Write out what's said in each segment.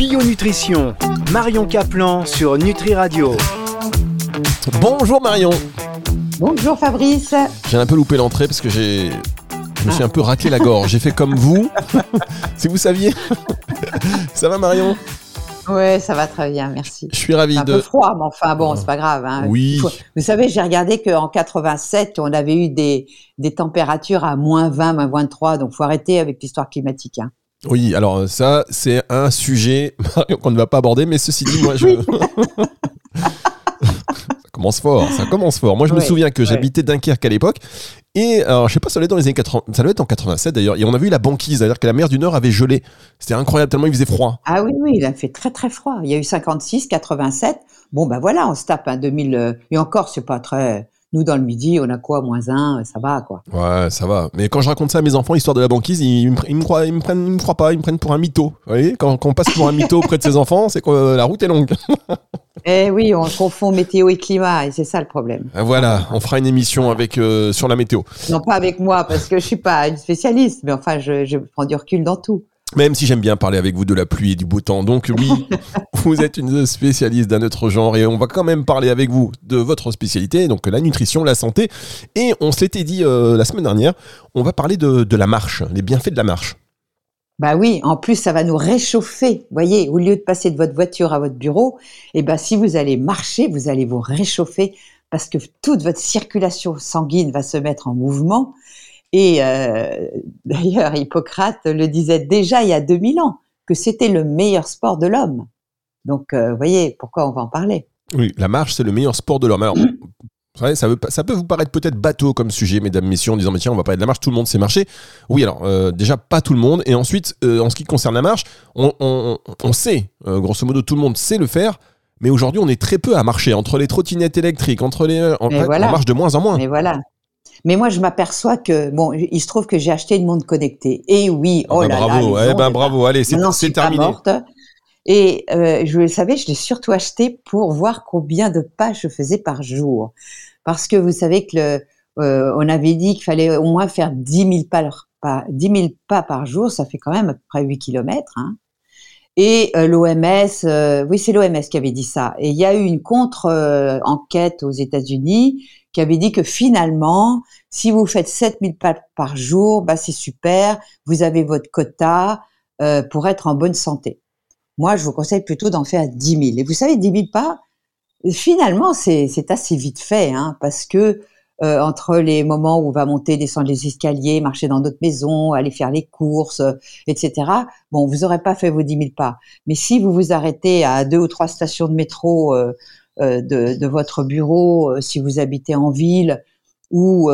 Bio Nutrition, Marion Caplan sur Nutri Radio. Bonjour Marion. Bonjour Fabrice. J'ai un peu loupé l'entrée parce que j'ai je me suis un peu raclé la gorge. J'ai fait comme vous, si vous saviez. Ça va Marion? Ouais, ça va très bien, merci. Je suis ravi un de. peu froid, mais enfin bon, c'est pas grave. hein. Oui. Vous savez, j'ai regardé qu'en 87, on avait eu des, des températures à moins 20, moins 23, donc faut arrêter avec l'histoire climatique. hein. Oui, alors ça, c'est un sujet qu'on ne va pas aborder, mais ceci dit, moi, je. ça commence fort, ça commence fort. Moi, je me souviens que ouais. j'habitais Dunkerque à l'époque. Et alors, je sais pas, ça être dans les années 80, ça doit être en 87 d'ailleurs. Et on a vu la banquise, c'est-à-dire que la mer du Nord avait gelé. C'était incroyable, tellement il faisait froid. Ah oui, oui, il a fait très très froid. Il y a eu 56, 87. Bon, ben voilà, on se tape un 2000. euh, Et encore, c'est pas très. Nous, dans le midi, on a quoi, moins 1, ça va, quoi. Ouais, ça va. Mais quand je raconte ça à mes enfants, l'histoire de la banquise, ils, ils me croient, ils me prennent, ils me croient pas, ils me prennent pour un mytho. Vous voyez, quand, quand on passe pour un mytho auprès de ses enfants, c'est que euh, la route est longue. Eh oui, on confond météo et climat, et c'est ça le problème. Voilà, on fera une émission avec euh, sur la météo. Non pas avec moi, parce que je suis pas une spécialiste, mais enfin, je, je prends du recul dans tout. Même si j'aime bien parler avec vous de la pluie et du beau temps. Donc oui, vous êtes une spécialiste d'un autre genre et on va quand même parler avec vous de votre spécialité, donc la nutrition, la santé. Et on se l'était dit euh, la semaine dernière, on va parler de, de la marche, les bienfaits de la marche. Bah oui, en plus, ça va nous réchauffer. Vous voyez, au lieu de passer de votre voiture à votre bureau, eh ben, si vous allez marcher, vous allez vous réchauffer parce que toute votre circulation sanguine va se mettre en mouvement. Et euh, d'ailleurs, Hippocrate le disait déjà il y a 2000 ans, que c'était le meilleur sport de l'homme. Donc, euh, vous voyez, pourquoi on va en parler? Oui, la marche, c'est le meilleur sport de l'homme. Alors, ouais, ça, veut ça peut vous paraître peut-être bateau comme sujet, mesdames, messieurs, en disant, mais tiens, on va parler de la marche, tout le monde sait marcher. Oui, alors, euh, déjà, pas tout le monde. Et ensuite, en ce qui concerne la marche, on, on- on sait, grosso modo, tout le monde sait le faire. Mais aujourd'hui, on est très peu à marcher. Entre les trottinettes électriques, entre les. En Mais fait, voilà. on marche de moins en moins. Mais voilà. Mais moi, je m'aperçois que, bon, il se trouve que j'ai acheté une montre connectée. Et oui, Ah oh bah là là. bravo, les eh ben bravo, allez, c'est suis pas terminé. morte. Et euh, je le savais, je l'ai surtout acheté pour voir combien de pas je faisais par jour. Parce que vous savez que le, euh, on avait dit qu'il fallait au moins faire 10 000 pas, par- 10 000 pas par jour, ça fait quand même à peu près 8 kilomètres. Hein. Et euh, l'OMS, euh, oui, c'est l'OMS qui avait dit ça. Et il y a eu une contre-enquête aux États-Unis qui avait dit que finalement, si vous faites 7000 pas par jour, bah c'est super, vous avez votre quota euh, pour être en bonne santé. Moi, je vous conseille plutôt d'en faire 10 000. Et vous savez, 10 000 pas, finalement, c'est assez vite fait, hein, parce que euh, entre les moments où on va monter, descendre les escaliers, marcher dans d'autres maisons, aller faire les courses, euh, etc. Bon, vous n'aurez pas fait vos 10 000 pas. Mais si vous vous arrêtez à deux ou trois stations de métro euh, euh, de, de votre bureau, euh, si vous habitez en ville, ou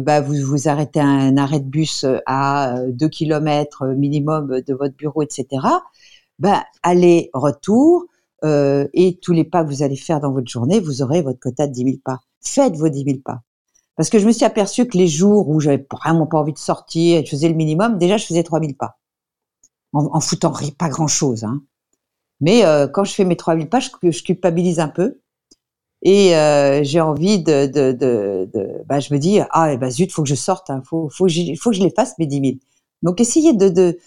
bah, vous vous arrêtez à un arrêt de bus à euh, deux kilomètres minimum de votre bureau, etc. Bah, aller retour euh, et tous les pas que vous allez faire dans votre journée, vous aurez votre quota de 10 000 pas. Faites vos 10 000 pas. Parce que je me suis aperçu que les jours où j'avais vraiment pas envie de sortir je faisais le minimum, déjà je faisais 3 000 pas. En, foutant pas grand chose. Hein. Mais euh, quand je fais mes 3 000 pas, je, culpabilise un peu. Et euh, j'ai envie de, de, bah, je me dis ah eh ben zut faut que je sorte, hein, faut que je les fasse mes 10 000. Donc essayez de, de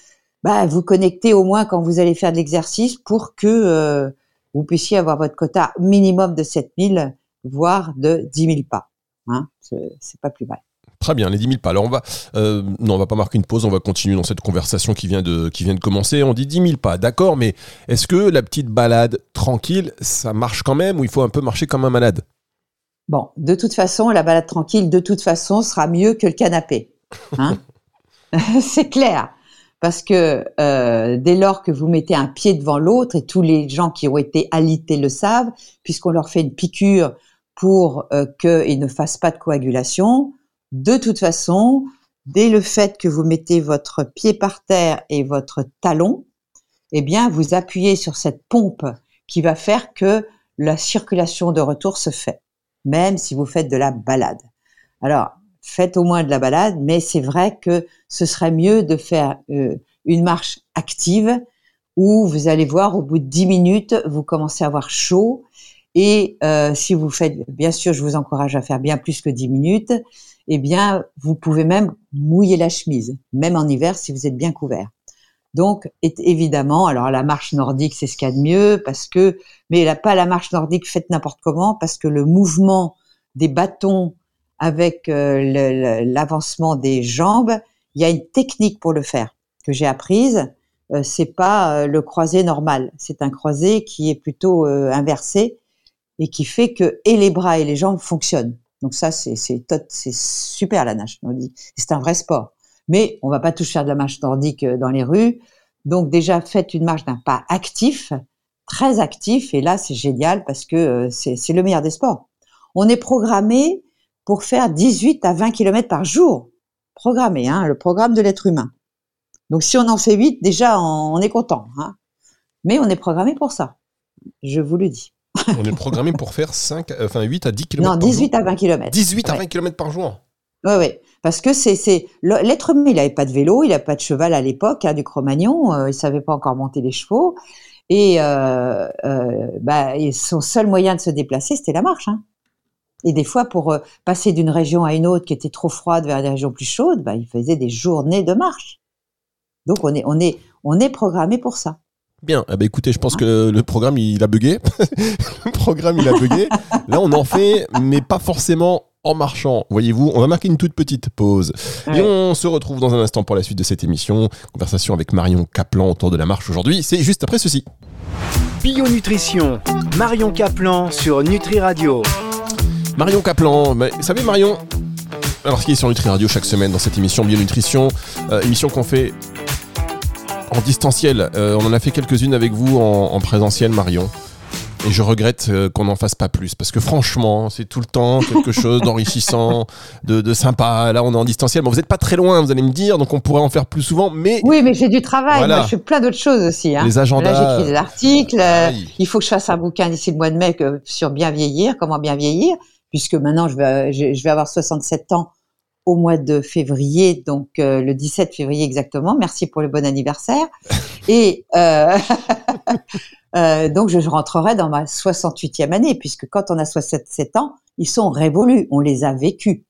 bah, vous connecter au moins quand vous allez faire de l'exercice pour que euh, vous puissiez avoir votre quota minimum de 7 000, voire de 10 000 pas. Hein, c'est pas plus mal. Très bien, les 10 000 pas. Alors on va, euh, non, on va pas marquer une pause, on va continuer dans cette conversation qui vient de, qui vient de commencer. On dit 10 000 pas, d'accord, mais est-ce que la petite balade tranquille, ça marche quand même ou il faut un peu marcher comme un malade? Bon, de toute façon, la balade tranquille, de toute façon, sera mieux que le canapé. Hein c'est clair. Parce que euh, dès lors que vous mettez un pied devant l'autre, et tous les gens qui ont été alités le savent, puisqu'on leur fait une piqûre pour euh, qu'ils ne fassent pas de coagulation, de toute façon, dès le fait que vous mettez votre pied par terre et votre talon, eh bien, vous appuyez sur cette pompe qui va faire que la circulation de retour se fait, même si vous faites de la balade. Alors, faites au moins de la balade, mais c'est vrai que ce serait mieux de faire euh, une marche active où vous allez voir au bout de 10 minutes, vous commencez à avoir chaud. Et euh, si vous faites, bien sûr, je vous encourage à faire bien plus que 10 minutes, eh bien, vous pouvez même mouiller la chemise, même en hiver si vous êtes bien couvert. Donc, évidemment, alors la marche nordique, c'est ce qu'il y a de mieux, parce que, mais là, pas la marche nordique faite n'importe comment, parce que le mouvement des bâtons avec euh, l'avancement des jambes, il y a une technique pour le faire que j'ai apprise. Euh, c'est pas euh, le croisé normal, c'est un croisé qui est plutôt inversé et qui fait que et les bras et les jambes fonctionnent. Donc ça, c'est c'est super la nage. C'est un vrai sport. Mais on va pas tous faire de la marche nordique dans les rues. Donc déjà, faites une marche d'un pas actif, très actif. Et là, c'est génial parce que c'est le meilleur des sports. On est programmé pour faire 18 à 20 km par jour. Programmé, hein, le programme de l'être humain. Donc si on en fait 8, déjà on est content. Hein. Mais on est programmé pour ça. Je vous le dis. On est programmé pour faire 5, euh, enfin 8 à 10 km non, 18 à 20 km. 18 à 20 km par jour Oui, oui. Parce que c'est l'être humain, il n'avait pas de vélo, il n'avait pas de cheval à l'époque, hein, du Cro-Magnon, euh, il savait pas encore monter les chevaux. Et, euh, bah, son seul moyen de se déplacer, c'était la marche. Hein. Et des fois, pour passer d'une région à une autre qui était trop froide vers des régions plus chaudes, bah, il faisait des journées de marche. Donc on est, on est, on est programmé pour ça. Bien, eh ben, écoutez, je pense que le programme il a bugué. le programme il a bugué. Là, on en fait, mais pas forcément en marchant. Voyez-vous, on va marquer une toute petite pause. Et on se retrouve dans un instant pour la suite de cette émission. Conversation avec Marion Caplan autour de la marche aujourd'hui. C'est juste après ceci. Bio Nutrition, Marion Caplan sur Nutri Radio. Marion Caplan, vous savez Marion, alors ce qui est sur Nutri Radio chaque semaine dans cette émission Bio Nutrition, euh, émission qu'on fait en distanciel. Euh, on en a fait quelques-unes avec vous en, présentiel, Marion. Et je regrette euh, qu'on n'en fasse pas plus parce que franchement, c'est tout le temps quelque chose d'enrichissant, de, sympa. Là, on est en distanciel. Bon, vous n'êtes pas très loin, vous allez me dire, donc on pourrait en faire plus souvent. Mais oui, mais j'ai du travail. Moi, je fais plein d'autres choses aussi. Hein. Les agendas. Là, j'écris des articles. Euh, il faut que je fasse un bouquin d'ici le mois de mai sur bien vieillir, comment bien vieillir, puisque maintenant je vais, je vais avoir 67 ans au mois de février, donc euh, le 17 février exactement. Merci pour le bon anniversaire. Et euh, euh, donc je rentrerai dans ma 68e année, puisque quand on a 67 ans, ils sont révolus, on les a vécus.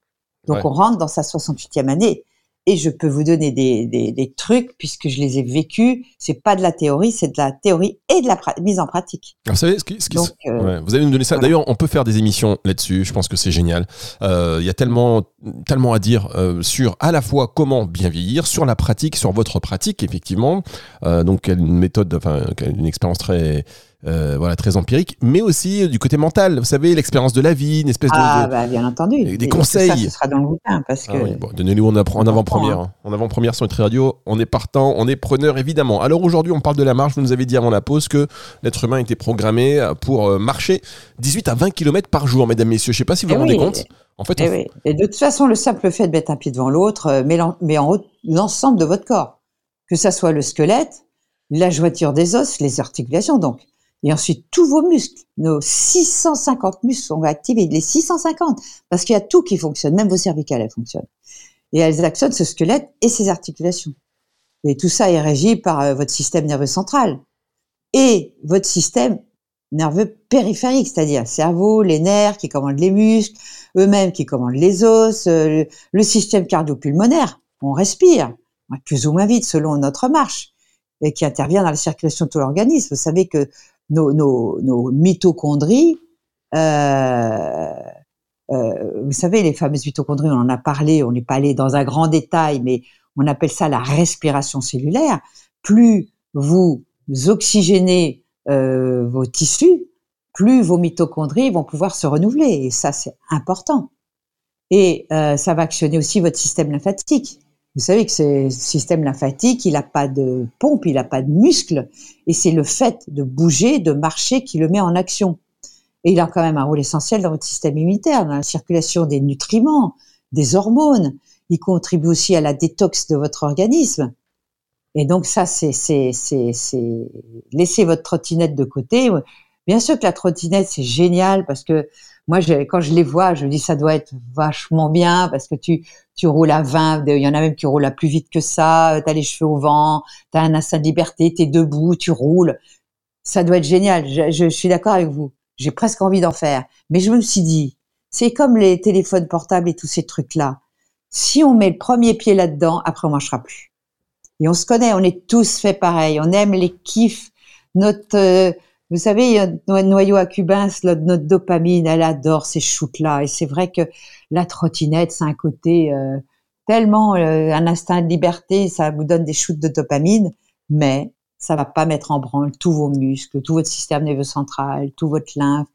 Donc on rentre dans sa 68e année et je peux vous donner des, des, des trucs puisque je les ai vécus. C'est pas de la théorie, c'est de la théorie et de la mise en pratique. vous savez, ce qui, ce qui euh, vous allez nous donner ça. D'ailleurs, on peut faire des émissions là-dessus. Je pense que c'est génial. Euh, il y a tellement, tellement à dire euh, sur à la fois comment bien vieillir, sur la pratique, sur votre pratique effectivement. donc une méthode, enfin une expérience très euh, voilà, très empirique, mais aussi euh, du côté mental. Vous savez, l'expérience de la vie, une espèce ah, de, bah, bien entendu. Des conseils. Ça, ce sera dans le bouquin parce ah que. bon, donnez-nous en, en avant-première. Hein. En avant-première sur notre radio, on est partant, on est preneur évidemment. Alors aujourd'hui, on parle de la marche. Vous nous avez dit avant la pause que l'être humain était programmé pour euh, marcher 18 à 20 km par jour, mesdames, messieurs. Je sais pas si vous vous eh rendez compte. En fait, eh et de toute façon, le simple fait de mettre un pied devant l'autre met en haut l'ensemble de votre corps, que ça soit le squelette, la jointure des os, les articulations donc. Et ensuite, tous vos muscles, nos 650 muscles sont activés, les 650, parce qu'il y a tout qui fonctionne, même vos cervicales, elles fonctionnent. Et elles actionnent ce squelette et ses articulations. Et tout ça est régi par euh, votre système nerveux central et votre système nerveux périphérique, c'est-à-dire le cerveau, les nerfs qui commandent les muscles, eux-mêmes qui commandent les os, euh, le système cardio-pulmonaire. On respire, plus ou moins vite selon notre marche, et qui intervient dans la circulation de tout l'organisme. Vous savez que nos, nos, nos mitochondries. Euh, euh, vous savez, les fameuses mitochondries, on en a parlé, on n'est pas allé dans un grand détail, mais on appelle ça la respiration cellulaire. Plus vous oxygénez euh, vos tissus, plus vos mitochondries vont pouvoir se renouveler. Et ça, c'est important. Et euh, ça va actionner aussi votre système lymphatique. Vous savez que ce système lymphatique, il n'a pas de pompe, il n'a pas de muscle, et c'est le fait de bouger, de marcher qui le met en action. Et il a quand même un rôle essentiel dans votre système immunitaire, dans la circulation des nutriments, des hormones. Il contribue aussi à la détox de votre organisme. Et donc ça, c'est, laisser votre trottinette de côté. Bien sûr que la trottinette, c'est génial parce que moi, quand je les vois, je me dis ça doit être vachement bien parce que tu tu roules à 20, il y en a même qui roulent à plus vite que ça, tu as les cheveux au vent, tu as un instinct de liberté, tu es debout, tu roules. Ça doit être génial, je, suis d'accord avec vous. J'ai presque envie d'en faire. Mais je me suis dit, c'est comme les téléphones portables et tous ces trucs-là. Si on met le premier pied là-dedans, après on marchera plus. Et on se connaît, on est tous fait pareil. On aime les kiffs. Notre, euh, vous savez, notre noyau à Cubins, notre, dopamine, elle adore ces shoots-là. Et c'est vrai que la trottinette, c'est un côté euh, tellement euh, un instinct de liberté, ça vous donne des shoots de dopamine, mais ça va pas mettre en branle tous vos muscles, tout votre système nerveux central, tout votre lymphe.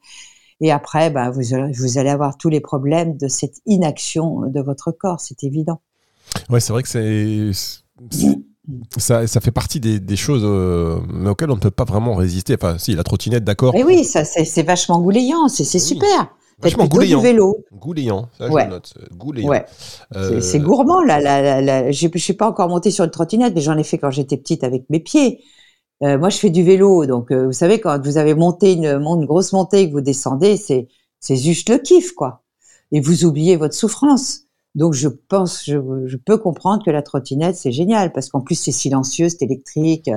Et après, bah, vous, vous allez avoir tous les problèmes de cette inaction de votre corps, c'est évident. Ouais, c'est vrai que c'est ça, ça, fait partie des, choses euh, auxquelles on ne peut pas vraiment résister. Enfin, si, la trottinette, d'accord. Mais oui, ça, c'est vachement gouléant, c'est super. Vachement gouléant. Du vélo. Gouléant, ça je note. Gouléant. Ouais. Euh, c'est gourmand, là. là, Je ne suis pas encore monté sur une trottinette, mais j'en ai fait quand j'étais petite avec mes pieds. Euh, moi, je fais du vélo, donc vous savez, quand vous avez monté une, une grosse montée et que vous descendez, c'est juste le kiff, quoi. Et vous oubliez votre souffrance. Donc je pense, je, peux comprendre que la trottinette c'est génial parce qu'en plus c'est silencieux, c'est électrique.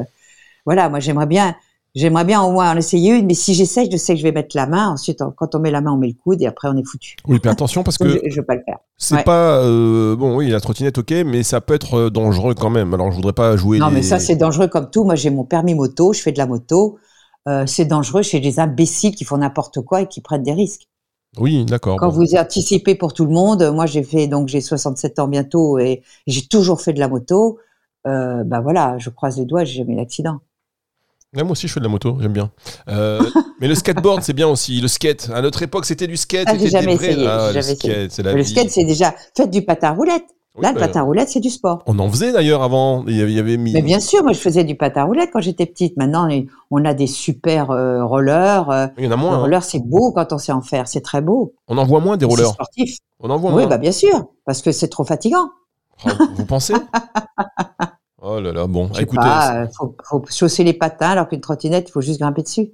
Voilà, moi j'aimerais bien, j'aimerais bien au moins en essayer une, mais si j'essaye, je sais que je vais mettre la main. Ensuite, quand on met la main, on met le coude et après on est foutu. Oui, mais attention parce que je, je, pas le faire. C'est pas euh, bon, oui, la trottinette, ok, mais ça peut être euh, dangereux quand même. Alors je voudrais pas jouer. Non, mais ça c'est dangereux comme tout. Moi j'ai mon permis moto, je fais de la moto. Euh, c'est dangereux chez des imbéciles qui font n'importe quoi et qui prennent des risques. Oui, d'accord. Quand vous anticipez pour tout le monde, moi j'ai fait donc j'ai 67 ans bientôt et j'ai toujours fait de la moto. Euh, ben voilà, je croise les doigts, j'ai jamais eu d'accident. moi aussi, je fais de la moto, j'aime bien. Euh, mais le skateboard, c'est bien aussi. Le skate, à notre époque, c'était du skate. Ah, j'ai jamais essayé. Ah, c'est la Le skate, c'est déjà faites du patin roulette. Là, le patin roulette, c'est du sport. On en faisait d'ailleurs avant. Il y avait mis. Mais bien sûr, moi, je faisais du patin roulette quand j'étais petite. Maintenant, on a des super euh, rollers. Euh, il y en a moins. Le hein. roller, c'est beau quand on sait en faire. C'est très beau. On en voit moins des rollers. sportifs. On en voit moins. Oui, bah bien sûr, parce que c'est trop fatigant. Oh, vous pensez? Oh là là, bon, écoutez. Il faut, faut, chausser les patins alors qu'une trottinette, il faut juste grimper dessus.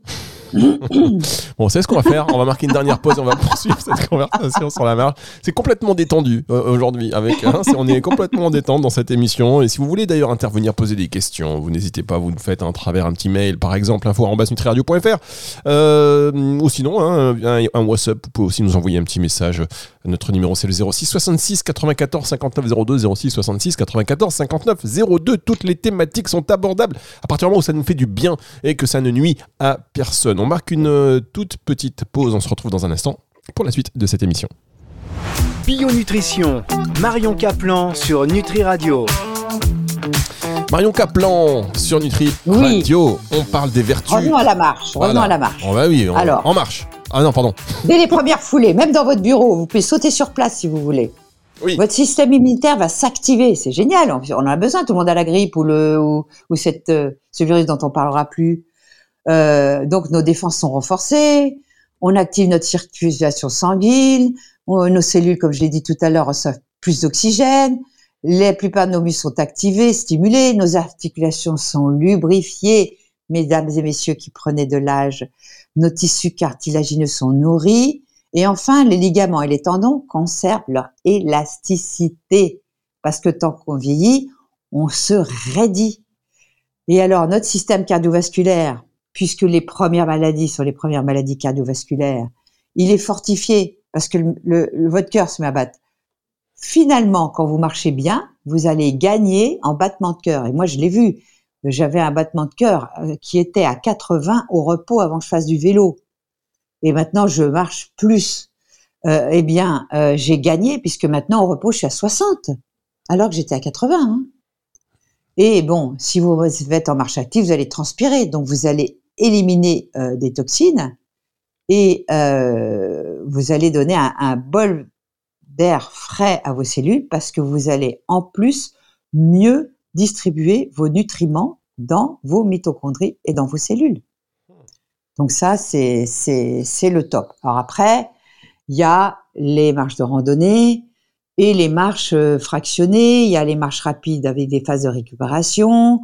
Bon, c'est ce qu'on va faire? On va marquer une dernière pause et on va poursuivre cette conversation sur la marche. C'est complètement détendu euh, aujourd'hui. Avec, hein, on est complètement détendu dans cette émission. Et si vous voulez d'ailleurs intervenir, poser des questions, vous n'hésitez pas. Vous nous faites un travers un petit mail, par exemple, info euh, ou sinon, hein, un, WhatsApp. Vous pouvez aussi nous envoyer un petit message. Notre numéro, c'est le 06 66 94 59 02 06 66 94 59 02. Toutes les thématiques sont abordables à partir du moment où ça nous fait du bien et que ça ne nuit à personne. On marque une euh, toute petite pause. On se retrouve dans un instant pour la suite de cette émission. Bio Nutrition, Marion Caplan sur Nutri Radio. Marion Caplan sur Nutri Radio, on parle des vertus. Revenons à la marche. Revenons à la marche. Oh bah oui, Alors, en marche. Ah non, pardon. Dès les premières foulées, même dans votre bureau, vous pouvez sauter sur place si vous voulez. Oui. Votre système immunitaire va s'activer, c'est génial. On en a besoin. Tout le monde a la grippe ou le ou, cette, euh, ce virus dont on parlera plus. Euh, donc nos défenses sont renforcées, on active notre circulation sanguine, nos cellules, comme je l'ai dit tout à l'heure, reçoivent plus d'oxygène, la plupart de nos muscles sont activés, stimulés, nos articulations sont lubrifiées, mesdames et messieurs qui prenaient de l'âge, nos tissus cartilagineux sont nourris, et enfin, les ligaments et les tendons conservent leur élasticité, parce que tant qu'on vieillit, on se raidit. Et alors, notre système cardiovasculaire, puisque les premières maladies sont les premières maladies cardiovasculaires. Il est fortifié parce que le, votre cœur se met à battre. Finalement, quand vous marchez bien, vous allez gagner en battement de cœur. Et moi, je l'ai vu. J'avais un battement de cœur euh, qui était à 80 au repos avant que je fasse du vélo. Et maintenant, je marche plus. Euh, eh bien, euh, j'ai gagné puisque maintenant au repos, je suis à 60, alors que j'étais à 80. Hein. Et bon, si vous êtes en marche active, vous allez transpirer, donc vous allez éliminer euh, des toxines et euh, vous allez donner un, bol d'air frais à vos cellules parce que vous allez en plus mieux distribuer vos nutriments dans vos mitochondries et dans vos cellules. Donc ça, c'est le top. Alors après, il y a les marches de randonnée et les marches euh, fractionnées, il y a les marches rapides avec des phases de récupération,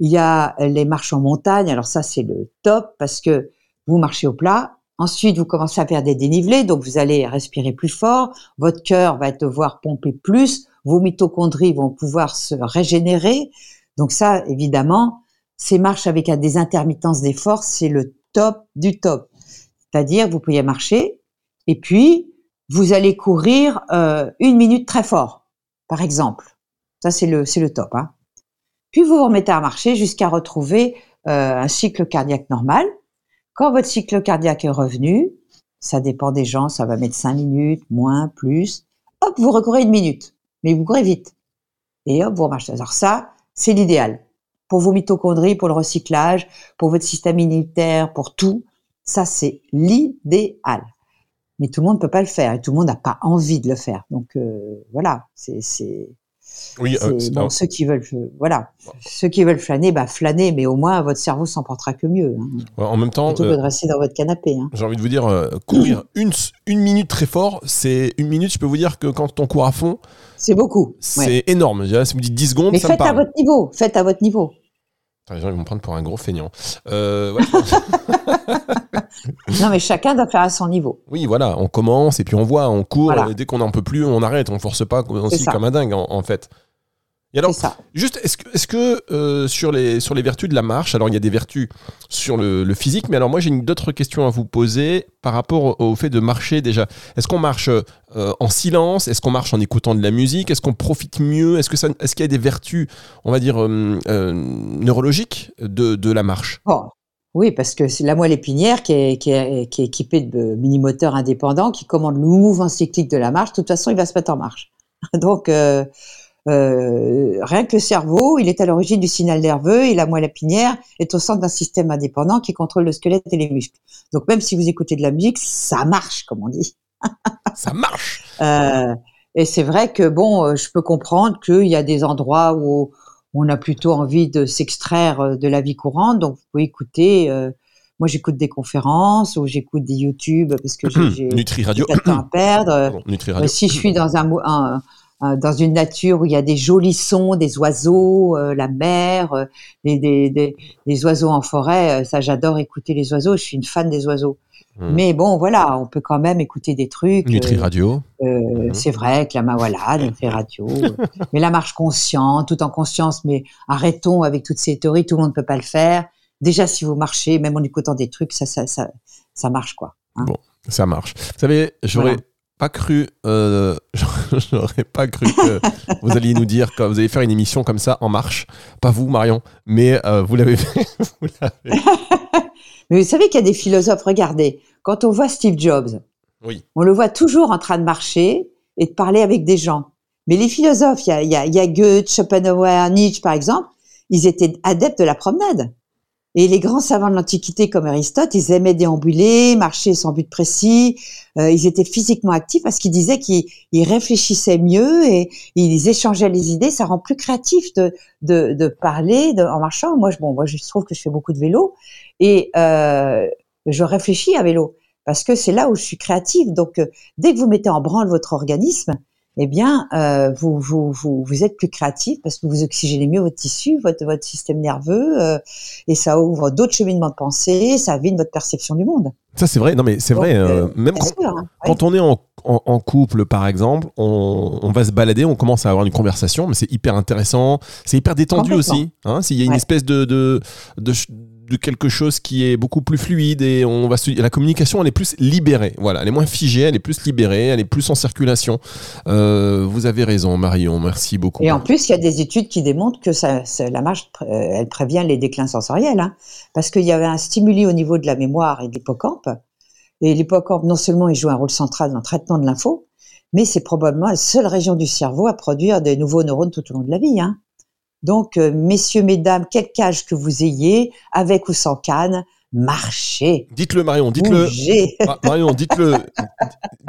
il y a les marches en montagne. Alors ça, c'est le top parce que vous marchez au plat. Ensuite, vous commencez à faire des dénivelés, donc vous allez respirer plus fort. Votre cœur va devoir pomper plus. Vos mitochondries vont pouvoir se régénérer. Donc ça, évidemment, ces marches avec des intermittences d'effort, c'est le top du top. C'est-à-dire, vous pouvez marcher et puis vous allez courir euh, une minute très fort, par exemple. Ça, c'est le, c'est le top. Hein. Puis vous vous remettez à marcher jusqu'à retrouver euh, un cycle cardiaque normal. Quand votre cycle cardiaque est revenu, ça dépend des gens, ça va mettre 5 minutes, moins, plus. Hop, vous recourez une minute, mais vous courez vite. Et hop, vous remarchez. Alors ça, c'est l'idéal. Pour vos mitochondries, pour le recyclage, pour votre système immunitaire, pour tout, ça c'est l'idéal. Mais tout le monde ne peut pas le faire et tout le monde n'a pas envie de le faire. Donc euh, voilà, c'est oui, euh, bon, ceux qui veulent, voilà, ceux qui veulent flâner, bah flâner, mais au moins votre cerveau s'en portera que mieux. Hein. en même temps, plutôt que de rester dans votre canapé. Hein. J'ai envie de vous dire, euh, courir une, une minute très fort, c'est une minute. Je peux vous dire que quand on court à fond, c'est beaucoup. C'est énorme. Si vous dites 10 secondes, mais ça faites me parle. à votre niveau. Faites à votre niveau. Les gens ils vont me prendre pour un gros feignant. Euh, ouais, non, mais chacun doit faire à son niveau. Oui, voilà, on commence et puis on voit, on court. Et dès qu'on n'en peut plus, on arrête. On force pas aussi comme un dingue, en fait. Et alors, ça. juste, est-ce que, euh, sur, les, sur les vertus de la marche, alors il y a des vertus sur le, le physique, mais alors moi j'ai d'autres questions à vous poser par rapport au, fait de marcher déjà. Est-ce qu'on marche euh, en silence? Est-ce qu'on marche en écoutant de la musique? Est-ce qu'on profite mieux? Est-ce, qu'il y a des vertus, on va dire, euh, neurologiques de, de la marche? Oh. Oui, parce que c'est la moelle épinière qui est, qui est, qui est équipée de mini-moteurs indépendants qui commandent le mouvement cyclique de la marche. De toute façon, il va se mettre en marche. Donc, euh, rien que le cerveau, il est à l'origine du signal nerveux et la moelle épinière est au centre d'un système indépendant qui contrôle le squelette et les muscles. Donc même si vous écoutez de la musique, ça marche, comme on dit. ça marche. Euh, et c'est vrai que bon, euh, je peux comprendre qu'il y a des endroits où on a plutôt envie de s'extraire euh, de la vie courante. Donc vous pouvez écouter. Euh, moi, j'écoute des conférences ou j'écoute des YouTube parce que j'ai Radio. pas de temps à perdre. Nutri Radio. si je suis dans un, un dans une nature où il y a des jolis sons, des oiseaux, euh, la mer, euh, des, des, des, des, oiseaux en forêt. ça, j'adore écouter les oiseaux. Je suis une fan des oiseaux. Mmh. Mais bon, voilà, on peut quand même écouter des trucs. Nutri Radio. Mmh. C'est vrai que la voilà, Nutri Radio. mais la marche consciente, tout en conscience. Mais arrêtons avec toutes ces théories. Tout le monde ne peut pas le faire. Déjà, si vous marchez, même en écoutant des trucs, ça, ça, ça, ça marche quoi. Hein. bon, ça marche. Vous savez, j'aurais pas cru, euh, j'aurais pas cru que vous alliez nous dire que vous allez faire une émission comme ça en marche. Pas vous, Marion, mais euh, vous l'avez fait. mais vous savez qu'il y a des philosophes. Regardez, quand on voit Steve Jobs, oui. on le voit toujours en train de marcher et de parler avec des gens. Mais les philosophes, il y a, y, a, y a Goethe, Schopenhauer, Nietzsche, par exemple, ils étaient adeptes de la promenade. Et les grands savants de l'Antiquité comme Aristote, ils aimaient déambuler, marcher sans but précis. Euh, ils étaient physiquement actifs parce qu'ils disaient qu'ils réfléchissaient mieux et ils échangeaient les idées. Ça rend plus créatif de, de, de parler de, en marchant. Moi, je, bon, moi, je trouve que je fais beaucoup de vélo et euh, je réfléchis à vélo parce que c'est là où je suis créative. Donc, euh, dès que vous mettez en branle votre organisme, eh bien, euh, vous, vous, vous, vous, êtes plus créatif parce que vous oxygénez mieux votre tissu, votre, votre système nerveux, euh, et ça ouvre d'autres cheminements de pensée, ça vide votre perception du monde. Ça, c'est vrai. Non, mais c'est vrai. Euh, même quand, hein, quand on est en, en, couple, par exemple, on, on, va se balader, on commence à avoir une conversation, mais c'est hyper intéressant, c'est hyper détendu aussi. Hein, S'il y a une espèce de, de, de de quelque chose qui est beaucoup plus fluide et on va la communication elle est plus libérée. Voilà, elle est moins figée, elle est plus libérée, elle est plus en circulation. Euh, vous avez raison, Marion, merci beaucoup. Et en plus, il y a des études qui démontrent que ça, la marche, euh, elle prévient les déclins sensoriels, hein, parce qu'il y avait un stimuli au niveau de la mémoire et de l'hippocampe. Et l'hippocampe, non seulement il joue un rôle central dans le traitement de l'info, mais c'est probablement la seule région du cerveau à produire des nouveaux neurones tout au long de la vie. Hein. Donc, euh, messieurs, mesdames, quel âge que vous ayez, avec ou sans canne, marchez. Dites-le, Marion, dites-le. Ah, Marion, dites-le.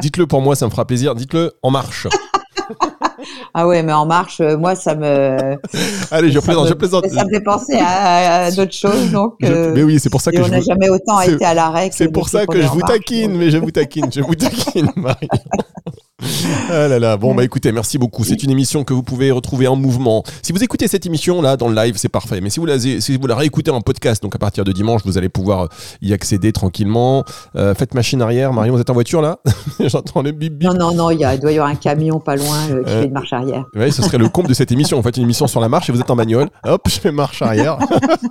dites-le pour moi, ça me fera plaisir. Dites-le en marche. ah ouais, mais en marche, euh, moi, ça me. Allez, je plaisante, je plaisante. Ça me fait penser à, d'autres choses, donc. Euh, mais oui, c'est pour ça que je. On n'a jamais autant été à l'arrêt. C'est pour ça que je vous taquine, mais je vous taquine, je vous taquine, Marion. Ah là là. Bon, bah écoutez, merci beaucoup. C'est une émission que vous pouvez retrouver en mouvement. Si vous écoutez cette émission là dans le live, c'est parfait. Mais si vous la, si vous la réécoutez en podcast, donc à partir de dimanche, vous allez pouvoir y accéder tranquillement. Euh, faites machine arrière. Marion, vous êtes en voiture là? J'entends le bip bip. Non, non, non, il, y a, doit y avoir un camion pas loin euh, qui fait une marche arrière. Oui, ce serait le comble de cette émission. En fait, une émission sur la marche et vous êtes en bagnole. Hop, je fais marche arrière.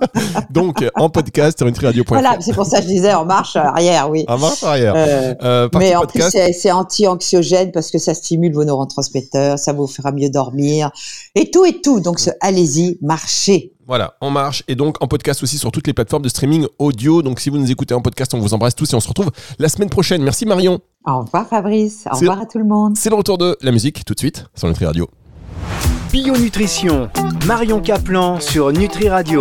donc en podcast sur radio.fr. Voilà, c'est pour ça que je disais en marche arrière, oui. En marche arrière. Euh, mais en plus, c'est anti-anxiogène parce que ça stimule vos neurotransmetteurs, ça vous fera mieux dormir et tout et tout. Donc ce- allez-y, marchez. Voilà, en marche et donc en podcast aussi sur toutes les plateformes de streaming audio. Donc si vous nous écoutez en podcast, on vous embrasse tous et on se retrouve la semaine prochaine. Merci Marion. Au revoir Fabrice, au revoir à tout le monde. C'est le retour de la musique tout de suite sur Nutri Radio. Bio Nutrition, Marion Caplan sur Nutri Radio.